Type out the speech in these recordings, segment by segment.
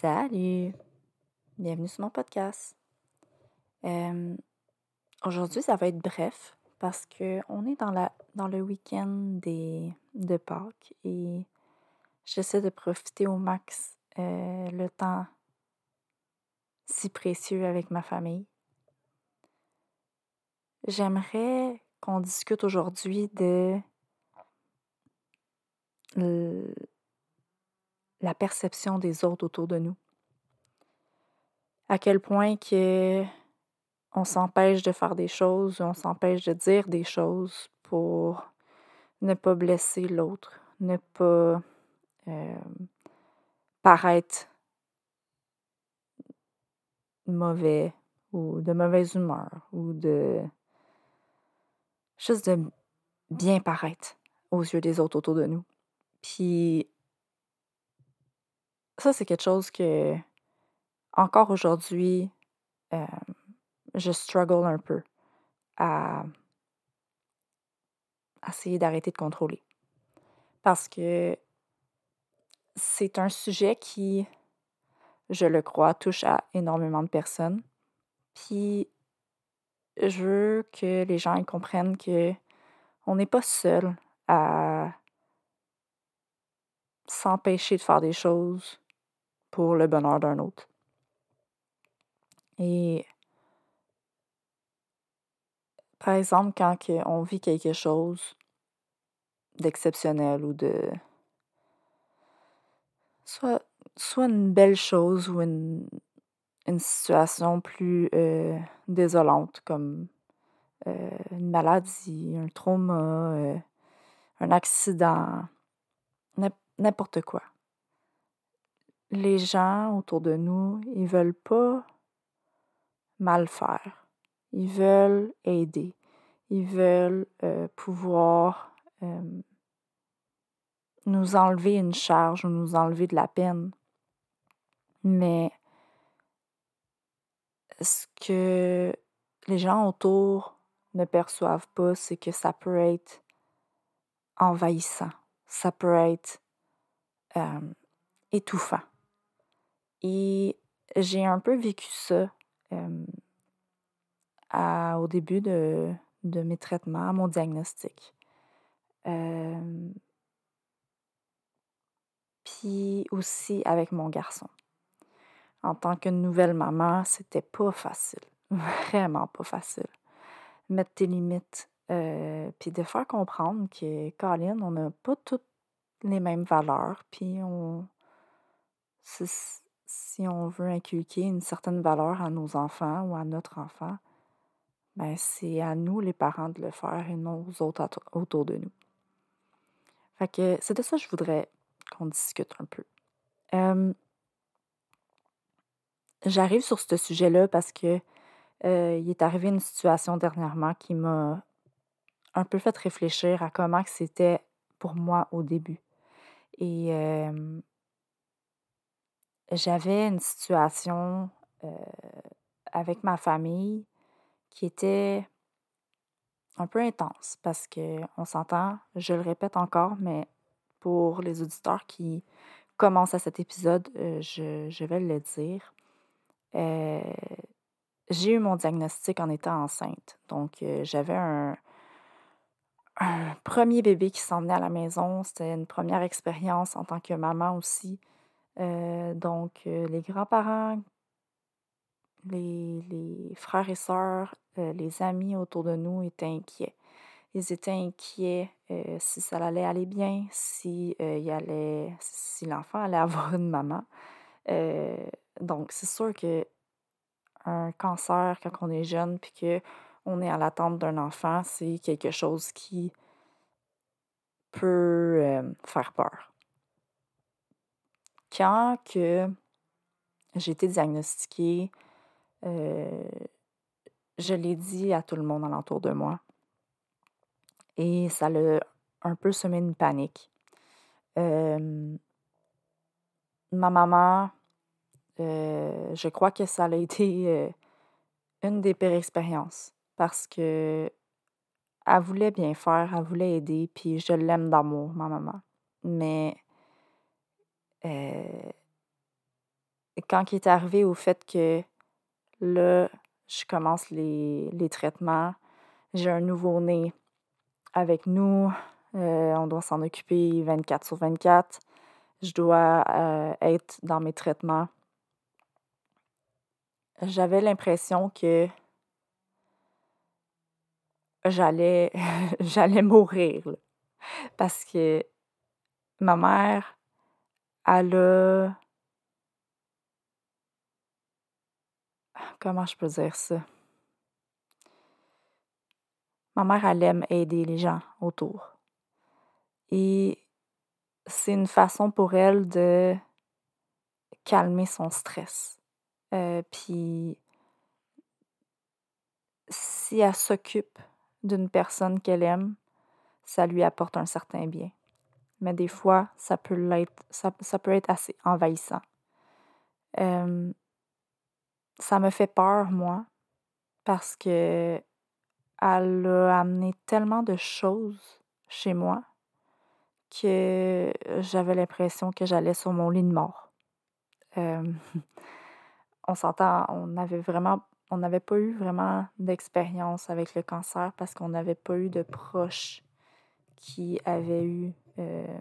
Salut! Bienvenue sur mon podcast. Euh, aujourd'hui, ça va être bref parce qu'on est dans, la, dans le week-end de Pâques et j'essaie de profiter au max euh, le temps si précieux avec ma famille. J'aimerais qu'on discute aujourd'hui de la perception des autres autour de nous. À quel point que on s'empêche de faire des choses, on s'empêche de dire des choses pour ne pas blesser l'autre, ne pas euh, paraître mauvais ou de mauvaise humeur ou de juste de bien paraître aux yeux des autres autour de nous. Puis ça, c'est quelque chose que, encore aujourd'hui, euh, je struggle un peu à, essayer d'arrêter de contrôler. Parce que c'est un sujet qui, je le crois, touche à énormément de personnes. Puis, je veux que les gens comprennent que on n'est pas seul à s'empêcher de faire des choses pour le bonheur d'un autre. Et par exemple, quand on vit quelque chose d'exceptionnel ou de soit, soit une belle chose ou une, une situation plus euh, désolante comme euh, une maladie, un trauma, euh, un accident, n'importe quoi les gens autour de nous, ils veulent pas mal faire. Ils veulent aider. Ils veulent euh, pouvoir euh, nous enlever une charge ou nous enlever de la peine. Mais ce que les gens autour ne perçoivent pas, c'est que ça peut être envahissant, ça peut être euh, étouffant. Et j'ai un peu vécu ça au début de, mes traitements, mon diagnostic. puis aussi avec mon garçon. En tant que nouvelle maman, c'était pas facile. Vraiment pas facile. Mettre tes limites. Puis de faire comprendre que, Colin, on n'a pas toutes les mêmes valeurs. Puis on si on veut inculquer une certaine valeur à nos enfants ou à notre enfant, ben c'est à nous, les parents, de le faire et non aux autres autour de nous. Fait que c'est de ça que je voudrais qu'on discute un peu. J'arrive sur ce sujet-là parce que euh, il est arrivé une situation dernièrement qui m'a un peu fait réfléchir à comment c'était pour moi au début. Et j'avais une situation avec ma famille qui était un peu intense parce que on s'entend, je le répète encore, mais pour les auditeurs qui commencent à cet épisode, je, vais le dire. j'ai eu mon diagnostic en étant enceinte. Donc, j'avais un, un, premier bébé qui s'en à la maison. C'était une première expérience en tant que maman aussi. Euh, donc, euh, les grands-parents les, les frères et sœurs, euh, les amis autour de nous étaient inquiets. Ils étaient inquiets si ça allait aller bien, si, il allait, si l'enfant allait avoir une maman. donc, c'est sûr que un cancer, quand on est jeune, puis qu'on est à l'attente d'un enfant, c'est quelque chose qui peut faire peur. Quand que j'ai été diagnostiquée, euh, je l'ai dit à tout le monde alentour de moi. Et ça l'a un peu semé une panique. Euh, ma maman, euh, je crois que ça a été une des pires expériences parce que elle voulait bien faire, elle voulait aider, puis je l'aime d'amour, ma maman. Mais quand il est arrivé au fait que là, je commence les, les traitements, j'ai un nouveau-né avec nous, euh, on doit s'en occuper 24 sur 24, je dois euh, être dans mes traitements. J'avais l'impression que j'allais mourir parce que ma mère elle a Comment je peux dire ça? Ma mère, elle aime aider les gens autour. Et c'est une façon pour elle de calmer son stress. Euh, puis, si elle s'occupe d'une personne qu'elle aime, ça lui apporte un certain bien. Mais des fois, ça peut, être assez envahissant. Euh, ça me fait peur, moi, parce que elle a amené tellement de choses chez moi que j'avais l'impression que j'allais sur mon lit de mort. Euh, on s'entend, on vraiment, on n'avait pas eu vraiment d'expérience avec le cancer parce qu'on n'avait pas eu de proches qui avaient eu euh,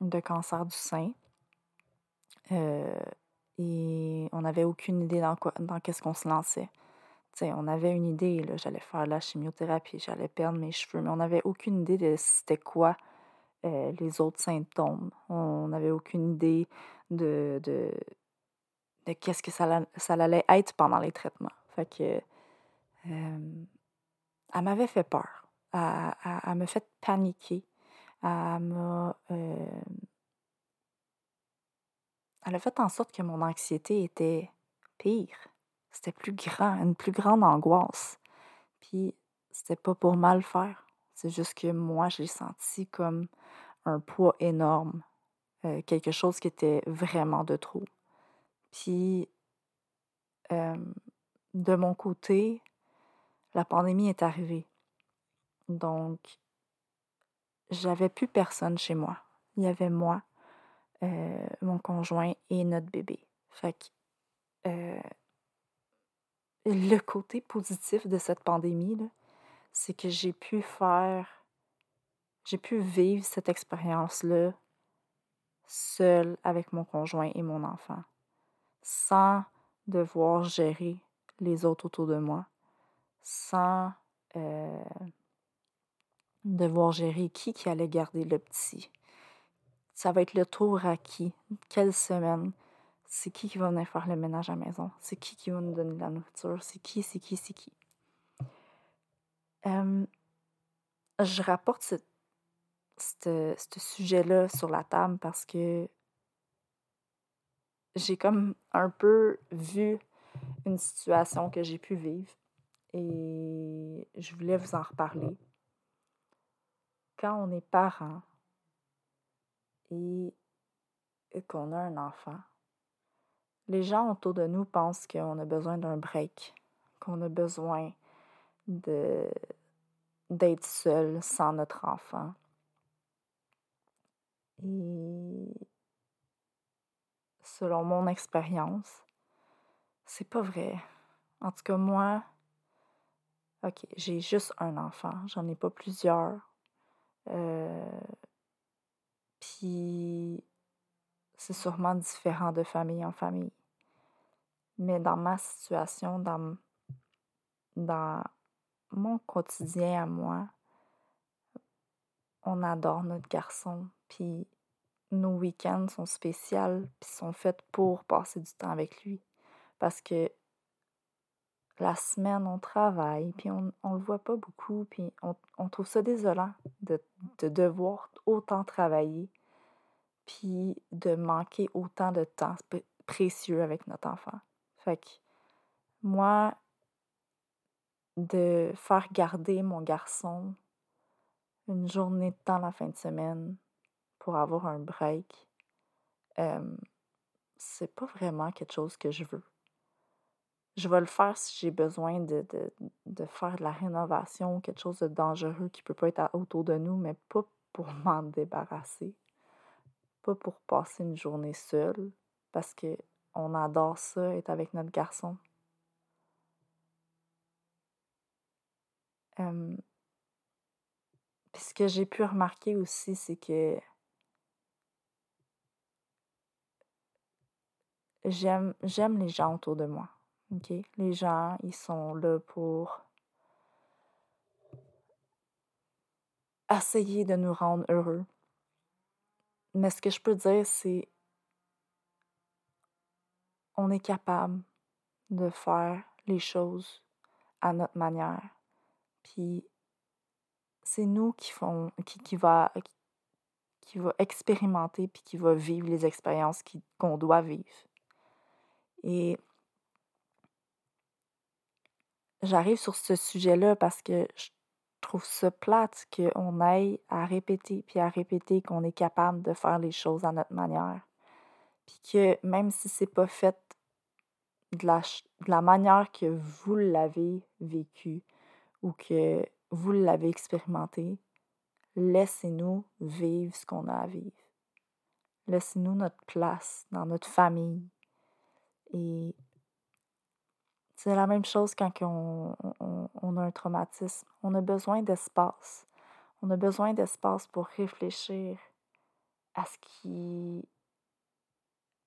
de cancer du sein. Euh, et on n'avait aucune idée dans quoi dans qu'est-ce qu'on se lançait. on avait une idée, j'allais faire la chimiothérapie, j'allais perdre mes cheveux, mais on n'avait aucune idée de c'était quoi euh, les autres symptômes. On n'avait aucune idée de, de, qu'est-ce que ça, ça allait être pendant les traitements. Fait que elle m'avait fait peur. Elle, me fait paniquer. Elle m'a euh, elle a fait en sorte que mon anxiété était pire. C'était plus grand, une plus grande angoisse. Puis c'était pas pour mal faire. C'est juste que moi, j'ai senti comme un poids énorme. Euh, quelque chose qui était vraiment de trop. Puis, de mon côté, la pandémie est arrivée. Donc, j'avais plus personne chez moi. Il y avait moi, euh, mon conjoint et notre bébé. Fait que euh, le côté positif de cette pandémie, c'est que j'ai pu faire, j'ai pu vivre cette expérience-là seule avec mon conjoint et mon enfant, sans devoir gérer les autres autour de moi, sans euh, devoir gérer qui qui allait garder le petit, ça va être le tour à qui? Quelle semaine? C'est qui qui va venir faire le ménage à la maison? C'est qui qui va nous donner la nourriture? C'est qui, c'est qui, c'est qui? je rapporte ce, ce sujet-là sur la table parce que j'ai comme un peu vu une situation que j'ai pu vivre et je voulais vous en reparler. Quand on est parent, et qu'on a un enfant, les gens autour de nous pensent qu'on a besoin d'un break, qu'on a besoin de d'être seul sans notre enfant. Et selon mon expérience, c'est pas vrai. En tout cas, moi, ok, j'ai juste un enfant, j'en ai pas plusieurs. Euh, puis c'est sûrement différent de famille en famille. Mais dans ma situation, dans, dans mon quotidien à moi, on adore notre garçon. Puis nos week-ends sont spéciaux, puis sont faits pour passer du temps avec lui. Parce que la semaine, on travaille, puis on ne le voit pas beaucoup, puis on, trouve ça désolant de, de, devoir autant travailler, puis de manquer autant de temps précieux avec notre enfant. Fait que moi, de faire garder mon garçon une journée de temps la fin de semaine pour avoir un break, c'est pas vraiment quelque chose que je veux. Je vais le faire si j'ai besoin de, de, faire de la rénovation, quelque chose de dangereux qui peut pas être autour de nous, mais pas pour m'en débarrasser. Pas pour passer une journée seule, parce que on adore ça, être avec notre garçon. puis ce que j'ai pu remarquer aussi, c'est que j'aime les gens autour de moi. OK? Les gens, ils sont là pour essayer de nous rendre heureux. Mais ce que je peux dire, c'est on est capable de faire les choses à notre manière. Puis c'est nous qui font qui, qui va qui, va expérimenter puis qui va vivre les expériences qu'on doit vivre. Et j'arrive sur ce sujet-là parce que je trouve ça plate qu'on aille à répéter puis à répéter qu'on est capable de faire les choses à notre manière. Puis que même si c'est pas fait de la, de la manière que vous l'avez vécu ou que vous l'avez expérimenté, laissez-nous vivre ce qu'on a à vivre. Laissez-nous notre place dans notre famille. Et c'est la même chose quand on, on, a un traumatisme. On a besoin d'espace. On a besoin d'espace pour réfléchir à ce qui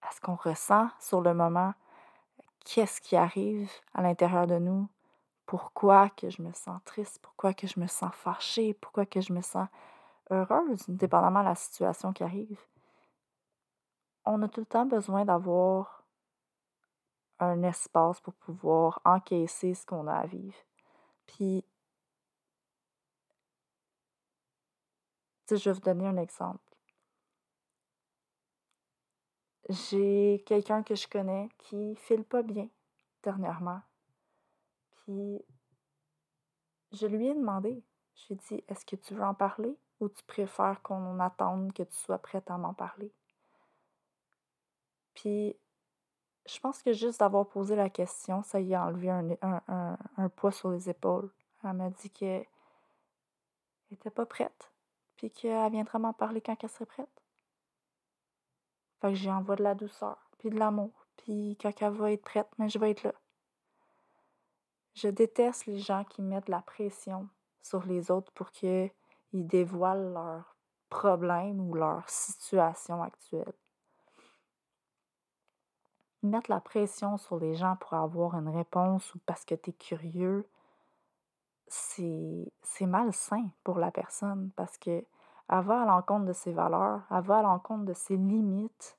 à ce qu'on ressent sur le moment, qu'est-ce qui arrive à l'intérieur de nous, pourquoi que je me sens triste, pourquoi que je me sens fâchée, pourquoi que je me sens heureuse, dépendamment de la situation qui arrive? On a tout le temps besoin d'avoir un espace pour pouvoir encaisser ce qu'on a à vivre. Puis, je vais vous donner un exemple. J'ai quelqu'un que je connais qui file pas bien dernièrement. Puis je lui ai demandé, je lui ai dit, est-ce que tu veux en parler ou tu préfères qu'on attende que tu sois prête à m'en parler? Puis je pense que juste d'avoir posé la question, ça y a enlevé un, poids sur les épaules. Elle m'a dit qu'elle n'était pas prête, puis qu'elle viendrait m'en parler quand elle serait prête. Fait que j'y envoie de la douceur, puis de l'amour. Puis quand elle va être prête, mais je vais être là. Je déteste les gens qui mettent la pression sur les autres pour qu'ils dévoilent leurs problèmes ou leur situation actuelle. Mettre la pression sur les gens pour avoir une réponse ou parce que tu es curieux, c'est malsain pour la personne parce que elle va à l'encontre de ses valeurs, elle va à l'encontre de ses limites,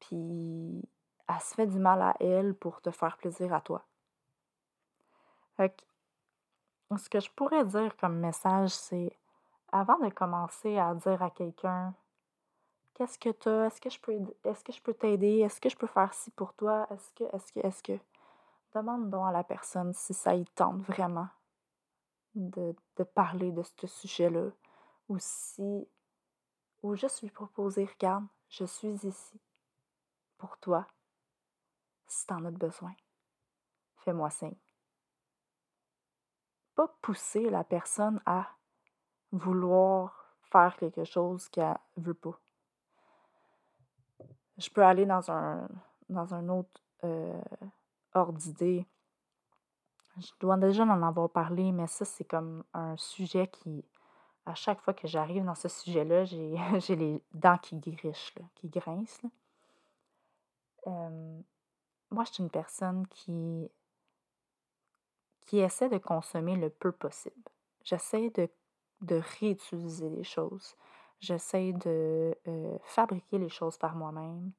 puis elle se fait du mal à elle pour te faire plaisir à toi. Ce que je pourrais dire comme message, c'est avant de commencer à dire à quelqu'un Qu'est-ce que tu as? Est-ce que je peux est-ce que je peux t'aider? Est-ce que je peux faire ci pour toi? Est-ce que, est-ce que, est-ce que? Demande donc à la personne si ça y tente vraiment de, de parler de ce sujet-là ou si, ou juste lui proposer, regarde, je suis ici pour toi si tu en as besoin. Fais-moi signe. Pas pousser la personne à vouloir faire quelque chose qu'elle veut pas. Je peux aller dans un, dans un autre euh, d'idée. Je dois déjà en avoir parlé, mais ça, c'est comme un sujet qui, à chaque fois que j'arrive dans ce sujet-là, j'ai, les dents qui grichent, qui grincent. moi, je suis une personne qui, qui essaie de consommer le peu possible. J'essaie de, de réutiliser les choses. J'essaie de fabriquer les choses par moi-même.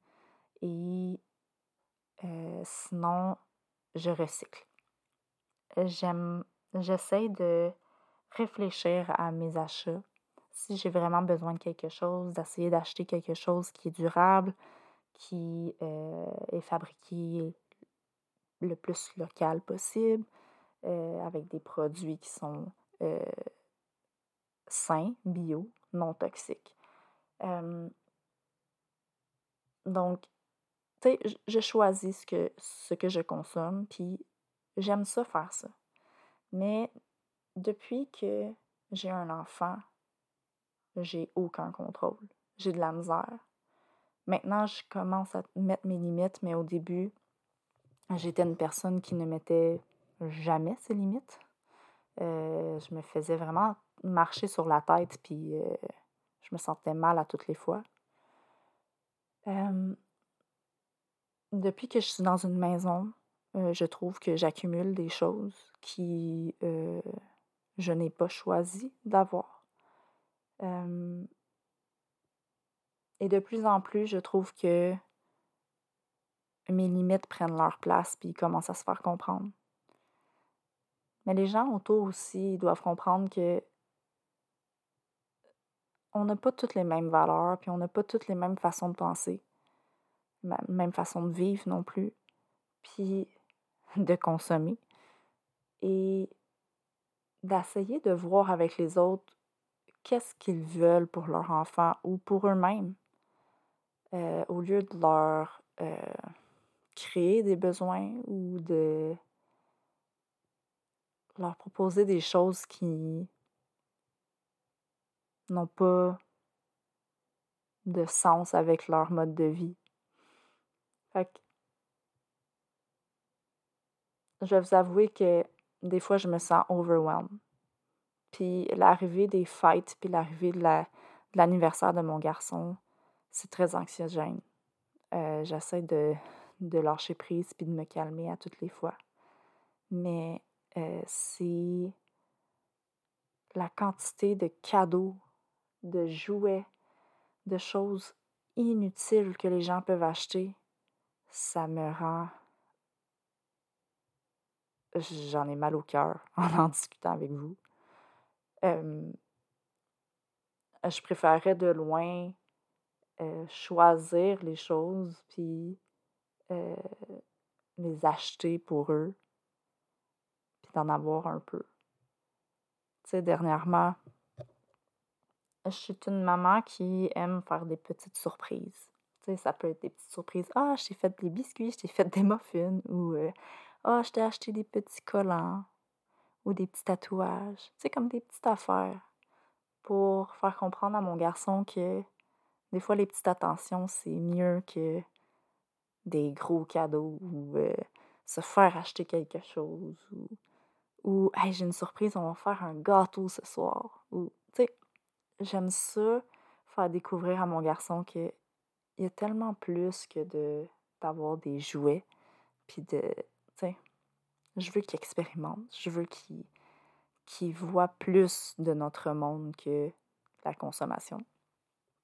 Et sinon, je recycle. J'aime, j'essaie de réfléchir à mes achats. Si j'ai vraiment besoin de quelque chose, d'essayer d'acheter quelque chose qui est durable, qui est fabriqué le plus local possible, avec des produits qui sont sains, bio, non toxiques. donc, tu sais, je choisis ce que, ce que je consomme, puis j'aime ça faire ça. Mais depuis que j'ai un enfant, j'ai aucun contrôle. J'ai de la misère. Maintenant, je commence à mettre mes limites, mais au début, j'étais une personne qui ne mettait jamais ses limites. Euh, je me faisais vraiment marcher sur la tête, puis euh, je me sentais mal à toutes les fois. depuis que je suis dans une maison, euh, je trouve que j'accumule des choses qui je n'ai pas choisi d'avoir. et de plus en plus, je trouve que mes limites prennent leur place puis commencent à se faire comprendre. Mais les gens autour aussi doivent comprendre que on n'a pas toutes les mêmes valeurs, puis on n'a pas toutes les mêmes façons de penser, même façon de vivre non plus, puis de consommer. Et d'essayer de voir avec les autres qu'est-ce qu'ils veulent pour leur enfant ou pour eux-mêmes, euh, au lieu de leur euh, créer des besoins ou de leur proposer des choses qui n'ont pas de sens avec leur mode de vie. Fait que je vais vous avouer que des fois, je me sens overwhelmed. Puis l'arrivée des fêtes, puis l'arrivée de, l'anniversaire de mon garçon, c'est très anxiogène. Euh, j'essaie de, de lâcher prise puis de me calmer à toutes les fois. Mais euh, c'est la quantité de cadeaux, de jouets, de choses inutiles que les gens peuvent acheter, ça me rend... J'en ai mal au cœur en en discutant avec vous. je préférerais de loin euh, choisir les choses, puis euh, les acheter pour eux, d'en avoir un peu. Tu sais, dernièrement, je suis une maman qui aime faire des petites surprises. Tu sais, ça peut être des petites surprises. Ah, je t'ai fait des biscuits, je t'ai fait des muffins, ou euh, Ah, je t'ai acheté des petits collants, ou des petits tatouages. Tu sais, comme des petites affaires pour faire comprendre à mon garçon que des fois, les petites attentions, c'est mieux que des gros cadeaux ou euh, se faire acheter quelque chose ou ou hey, j'ai une surprise, on va faire un gâteau ce soir. Ou j'aime ça faire découvrir à mon garçon que il y a tellement plus que de d'avoir des jouets puis de tu je veux qu'il expérimente, je veux qu'il qu'il voit plus de notre monde que la consommation.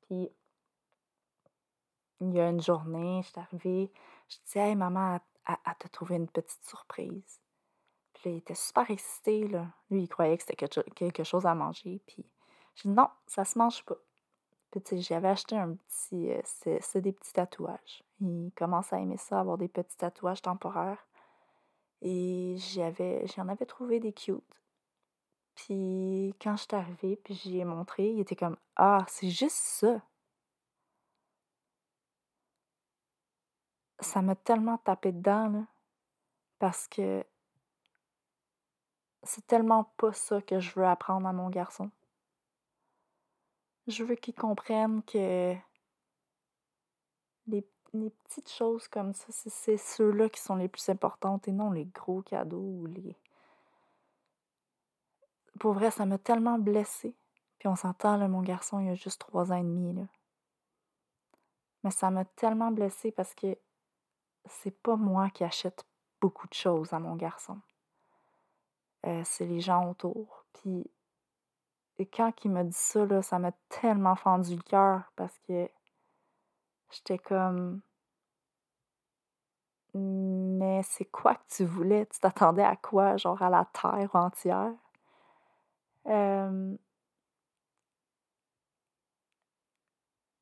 Puis il y a une journée, je suis arrivée, je dis Hey maman, à, te trouver une petite surprise il était super excité, là. Lui, il croyait que c'était quelque chose à manger. Puis j'ai dit non, ça se mange pas. Puis j'avais acheté un petit. Euh, c'est des petits tatouages. Il commence à aimer ça, avoir des petits tatouages temporaires. Et j'en avais trouvé des cute. Puis quand je suis arrivée, puis j'y ai montré, il était comme Ah, c'est juste ça. Ça m'a tellement tapé dedans, là. Parce que c'est tellement pas ça que je veux apprendre à mon garçon. Je veux qu'il comprenne que les, petites choses comme ça, c'est ceux-là qui sont les plus importantes et non les gros cadeaux ou les. Pour vrai, ça m'a tellement blessée. Puis on s'entend, là, mon garçon, il a juste trois ans et demi. Mais ça m'a tellement blessée parce que c'est pas moi qui achète beaucoup de choses à mon garçon. Euh, c'est les gens autour. Puis quand il m'a dit ça, là, ça m'a tellement fendu le cœur parce que j'étais comme. Mais c'est quoi que tu voulais? Tu t'attendais à quoi? Genre à la terre entière?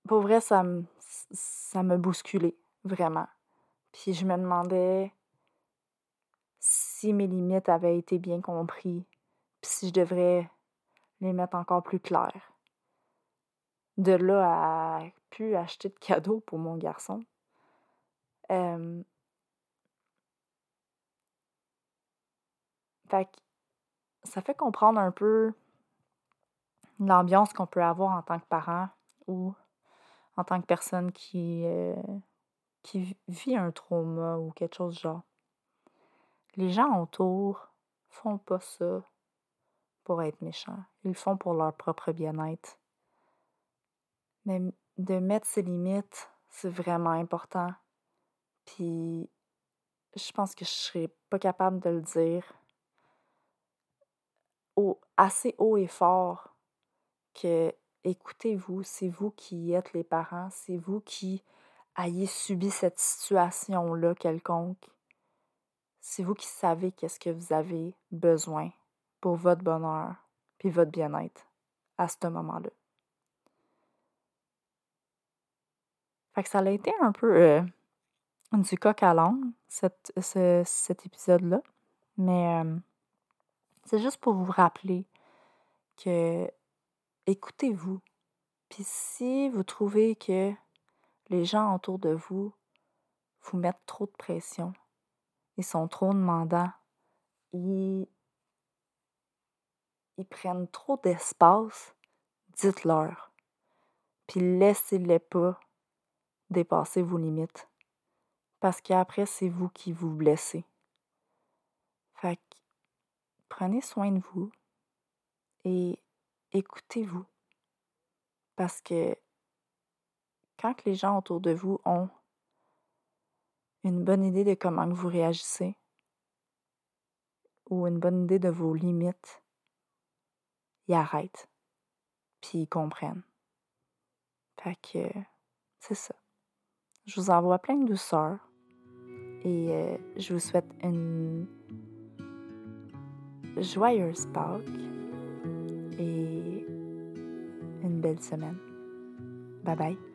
Pour vrai, ça me, ça me bousculait, vraiment. Puis je me demandais si mes limites avaient été bien comprises, puis si je devrais les mettre encore plus claires. De là à pu acheter de cadeaux pour mon garçon. Fait ça fait comprendre un peu l'ambiance qu'on peut avoir en tant que parent ou en tant que personne qui, euh, qui vit un trauma ou quelque chose genre. Les gens autour font pas ça pour être méchants. Ils le font pour leur propre bien-être. Mais de mettre ses limites, c'est vraiment important. Puis je pense que je serais pas capable de le dire assez haut et fort que écoutez-vous, c'est vous qui êtes les parents, c'est vous qui ayez subi cette situation-là quelconque. C'est vous qui savez qu'est-ce que vous avez besoin pour votre bonheur puis votre bien-être à ce moment-là. Fait que ça a été un peu euh, du coq à l'âne, cet, épisode-là. Mais euh, c'est juste pour vous rappeler que écoutez-vous. Puis si vous trouvez que les gens autour de vous vous mettent trop de pression, ils sont trop demandants, ils, ils prennent trop d'espace, dites-leur. Puis laissez-les pas dépasser vos limites. Parce qu'après, c'est vous qui vous blessez. Fait que prenez soin de vous et écoutez-vous. Parce que quand les gens autour de vous ont une bonne idée de comment vous réagissez ou une bonne idée de vos limites, ils arrêtent, puis ils comprennent. Fait que c'est ça. Je vous envoie plein de douceur et euh, je vous souhaite une joyeuse Pâques et une belle semaine. Bye bye.